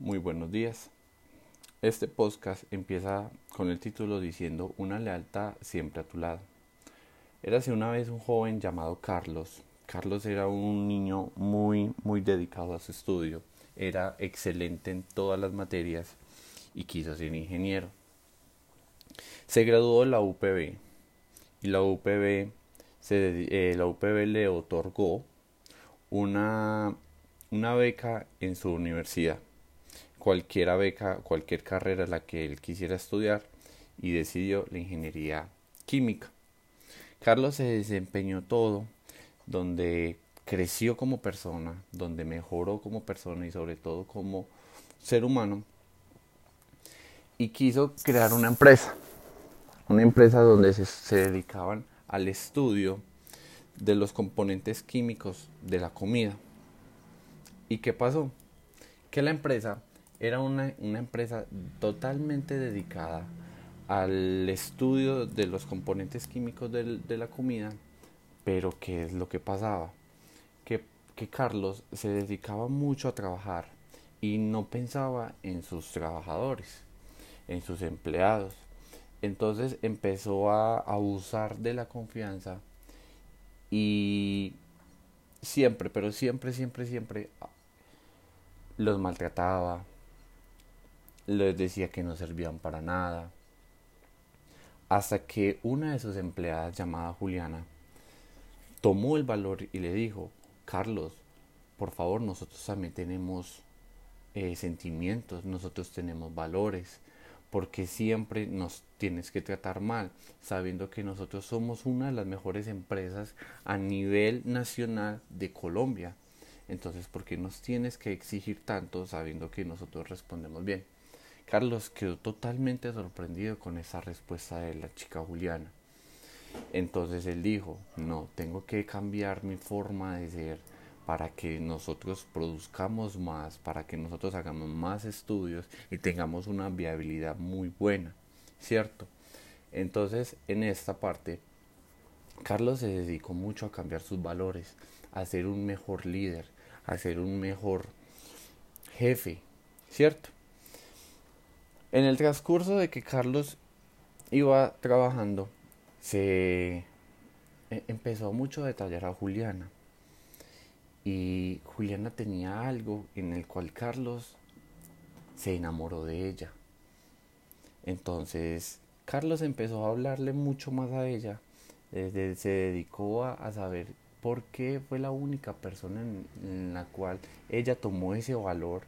Muy buenos días. Este podcast empieza con el título diciendo Una lealtad siempre a tu lado. Érase una vez un joven llamado Carlos. Carlos era un niño muy, muy dedicado a su estudio. Era excelente en todas las materias y quiso ser ingeniero. Se graduó de la UPB y la UPB, eh, la UPB le otorgó una, una beca en su universidad cualquier beca, cualquier carrera la que él quisiera estudiar y decidió la ingeniería química. Carlos se desempeñó todo, donde creció como persona, donde mejoró como persona y sobre todo como ser humano y quiso crear una empresa, una empresa donde se, se dedicaban al estudio de los componentes químicos de la comida. ¿Y qué pasó? Que la empresa era una, empresa totalmente dedicada al estudio de los componentes químicos de la comida, pero ¿qué es lo que pasaba? Que, que Carlos se dedicaba mucho a trabajar y no pensaba en sus trabajadores, en sus empleados. Entonces empezó a abusar de la confianza y siempre, pero siempre, siempre, siempre los maltrataba, les decía que no servían para nada. Hasta que una de sus empleadas llamada Juliana tomó el valor y le dijo, Carlos, por favor, nosotros también tenemos eh, sentimientos, nosotros tenemos valores, porque siempre nos tienes que tratar mal, sabiendo que nosotros somos una de las mejores empresas a nivel nacional de Colombia. Entonces, ¿por qué nos tienes que exigir tanto sabiendo que nosotros respondemos bien? Carlos quedó totalmente sorprendido con esa respuesta de la chica Juliana. Entonces él dijo, no, tengo que cambiar mi forma de ser para que nosotros produzcamos más, para que nosotros hagamos más estudios y tengamos una viabilidad muy buena, ¿cierto? Entonces en esta parte, Carlos se dedicó mucho a cambiar sus valores, a ser un mejor líder, a ser un mejor jefe, ¿cierto? En el transcurso de que Carlos iba trabajando, se e, empezó mucho a detallar a Juliana. Y Juliana tenía algo en el cual Carlos se enamoró de ella. Entonces, Carlos empezó a hablarle mucho más a ella. Desde, se dedicó a, saber por qué fue la única persona en la cual ella tomó ese valor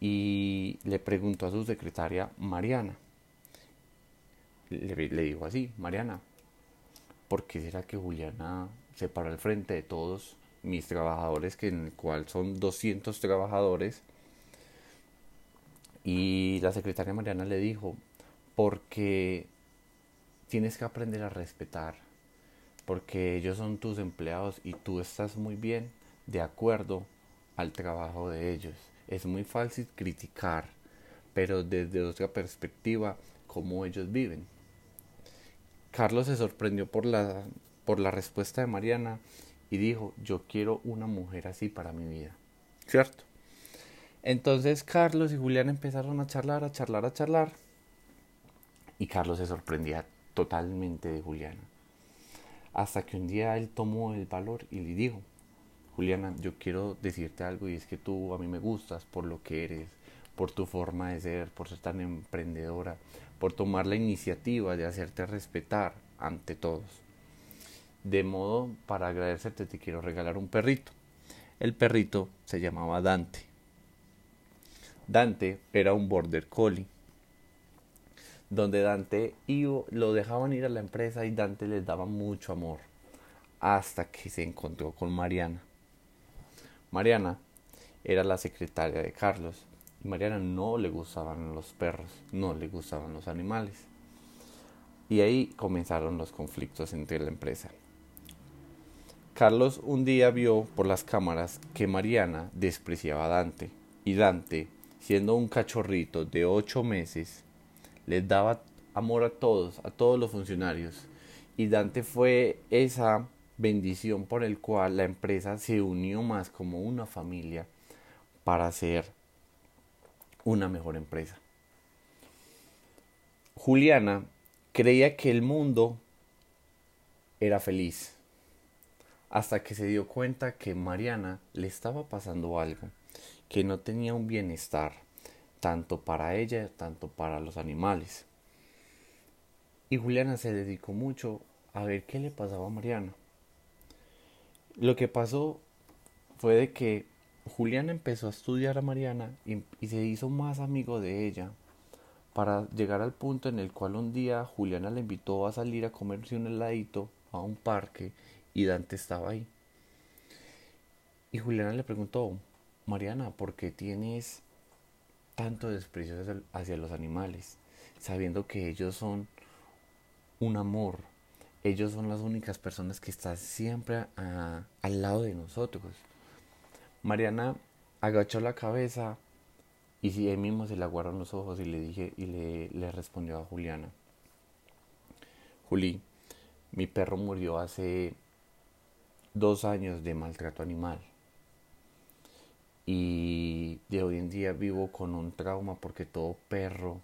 y le preguntó a su secretaria Mariana. Le, dijo así, Mariana, ¿por qué será que Juliana se paró al frente de todos mis trabajadores, que en el cual son 200 trabajadores? Y la secretaria Mariana le dijo, porque tienes que aprender a respetar, porque ellos son tus empleados y tú estás muy bien de acuerdo al trabajo de ellos. Es muy fácil criticar, pero desde otra perspectiva, cómo ellos viven. Carlos se sorprendió por la, por la respuesta de Mariana y dijo, yo quiero una mujer así para mi vida. ¿Cierto? Entonces Carlos y Julián empezaron a charlar, a charlar, a charlar. Y Carlos se sorprendía totalmente de Juliana. Hasta que un día él tomó el valor y le dijo, Juliana, yo quiero decirte algo y es que tú a mí me gustas por lo que eres, por tu forma de ser, por ser tan emprendedora, por tomar la iniciativa de hacerte respetar ante todos. De modo, para agradecerte te quiero regalar un perrito. El perrito se llamaba Dante. Dante era un border collie donde Dante iba, lo dejaban ir a la empresa y Dante les daba mucho amor hasta que se encontró con Mariana. Mariana era la secretaria de Carlos y Mariana no le gustaban los perros, no le gustaban los animales. Y ahí comenzaron los conflictos entre la empresa. Carlos un día vio por las cámaras que Mariana despreciaba a Dante y Dante, siendo un cachorrito de ocho meses, les daba amor a todos, a todos los funcionarios. Y Dante fue esa bendición por el cual la empresa se unió más como una familia para hacer una mejor empresa. Juliana creía que el mundo era feliz hasta que se dio cuenta que Mariana le estaba pasando algo, que no tenía un bienestar, tanto para ella, tanto para los animales. Y Juliana se dedicó mucho a ver qué le pasaba a Mariana. Lo que pasó fue de que Juliana empezó a estudiar a Mariana y, y, se hizo más amigo de ella para llegar al punto en el cual un día Juliana le invitó a salir a comerse un heladito a un parque y Dante estaba ahí. Y Juliana le preguntó, Mariana, ¿por qué tienes tanto desprecio hacia los animales? Sabiendo que ellos son un amor, ellos son las únicas personas que están siempre al lado de nosotros. Mariana agachó la cabeza y si él mismo se le aguaron los ojos y le dije y le, le respondió a Juliana. Juli, mi perro murió hace dos años de maltrato animal. Y de hoy en día vivo con un trauma porque todo perro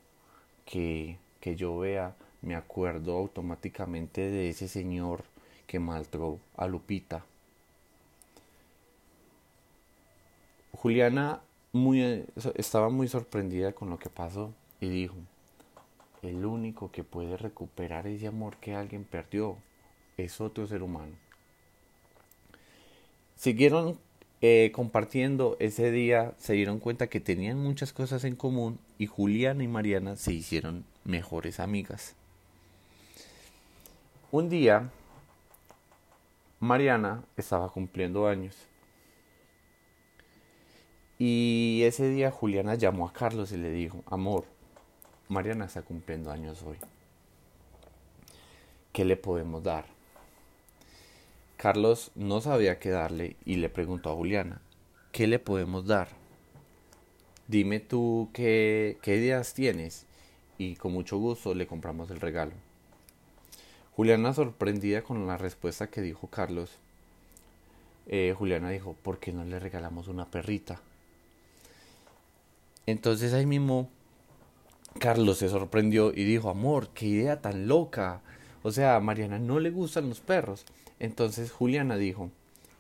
que, que yo vea me acuerdo automáticamente de ese señor que maltrató a Lupita. Juliana muy, estaba muy sorprendida con lo que pasó y dijo, el único que puede recuperar ese amor que alguien perdió es otro ser humano. Siguieron eh, compartiendo ese día, se dieron cuenta que tenían muchas cosas en común y Juliana y Mariana se hicieron mejores amigas. Un día, Mariana estaba cumpliendo años. Y ese día Juliana llamó a Carlos y le dijo, amor, Mariana está cumpliendo años hoy. ¿Qué le podemos dar? Carlos no sabía qué darle y le preguntó a Juliana, ¿qué le podemos dar? Dime tú qué, qué ideas tienes y con mucho gusto le compramos el regalo. Juliana sorprendida con la respuesta que dijo Carlos, eh, Juliana dijo, ¿por qué no le regalamos una perrita? Entonces ahí mismo Carlos se sorprendió y dijo, amor, qué idea tan loca. O sea, a Mariana no le gustan los perros. Entonces Juliana dijo,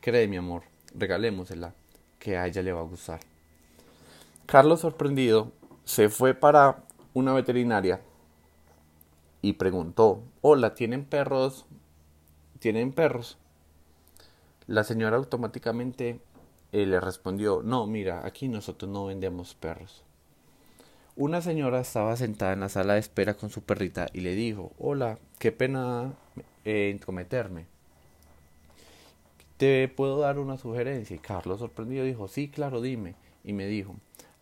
cree mi amor, regalémosela, que a ella le va a gustar. Carlos, sorprendido, se fue para una veterinaria y preguntó, hola, ¿tienen perros? ¿Tienen perros? La señora automáticamente eh, le respondió, no, mira, aquí nosotros no vendemos perros. Una señora estaba sentada en la sala de espera con su perrita y le dijo, hola, qué pena eh. ¿Te puedo dar una sugerencia? Y Carlos sorprendido dijo, sí, claro, dime. Y me dijo,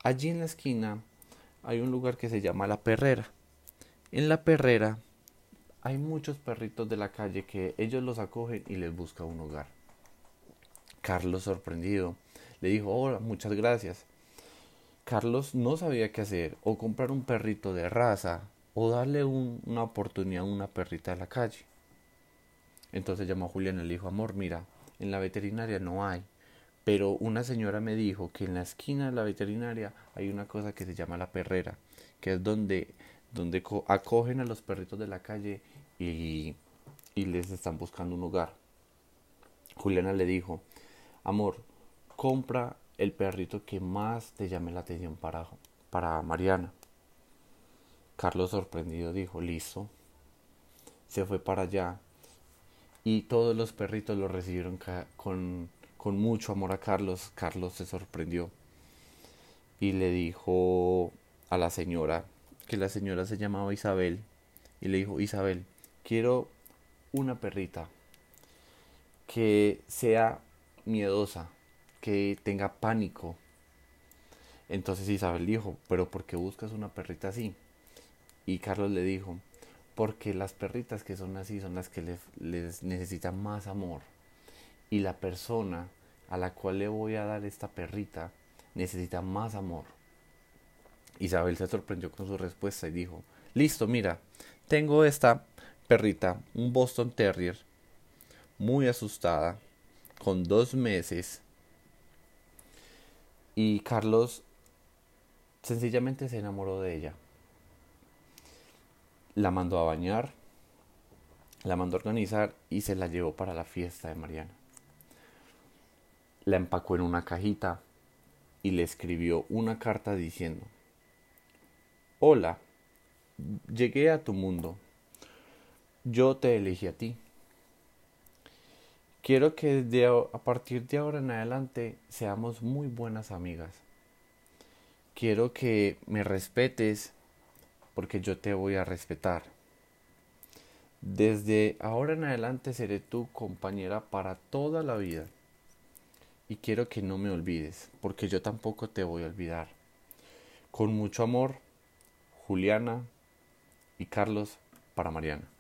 allí en la esquina hay un lugar que se llama La Perrera. En La Perrera hay muchos perritos de la calle que ellos los acogen y les busca un hogar. Carlos sorprendido le dijo, hola, muchas gracias. Carlos no sabía qué hacer, o comprar un perrito de raza, o darle una oportunidad a una perrita de la calle. Entonces llamó a Julián y le dijo, amor, mira, en la veterinaria no hay. Pero una señora me dijo que en la esquina de la veterinaria hay una cosa que se llama la perrera, que es donde, donde acogen a los perritos de la calle y, y les están buscando un hogar. Juliana le dijo, amor, compra el perrito que más te llame la atención para, para Mariana. Carlos sorprendido dijo, listo. Se fue para allá y todos los perritos lo recibieron con, con mucho amor a Carlos. Carlos se sorprendió y le dijo a la señora que la señora se llamaba Isabel y le dijo Isabel quiero una perrita que sea miedosa que tenga pánico entonces Isabel dijo pero ¿por qué buscas una perrita así? y Carlos le dijo porque las perritas que son así son las que les, necesitan más amor y la persona a la cual le voy a dar esta perrita necesita más amor. Isabel se sorprendió con su respuesta y dijo, listo, mira, tengo esta perrita, un Boston Terrier, muy asustada, con dos meses. Y Carlos Sencillamente se enamoró de ella. La mandó a bañar, la mandó a organizar y se la llevó para la fiesta de Mariana. La empacó en una cajita y le escribió una carta diciendo, Hola, llegué a tu mundo. Yo te elegí a ti. Quiero que a partir de ahora en adelante seamos muy buenas amigas. Quiero que me respetes porque yo te voy a respetar. Desde ahora en adelante seré tu compañera para toda la vida. Y quiero que no me olvides, porque yo tampoco te voy a olvidar. Con mucho amor, Juliana y Carlos para Mariana.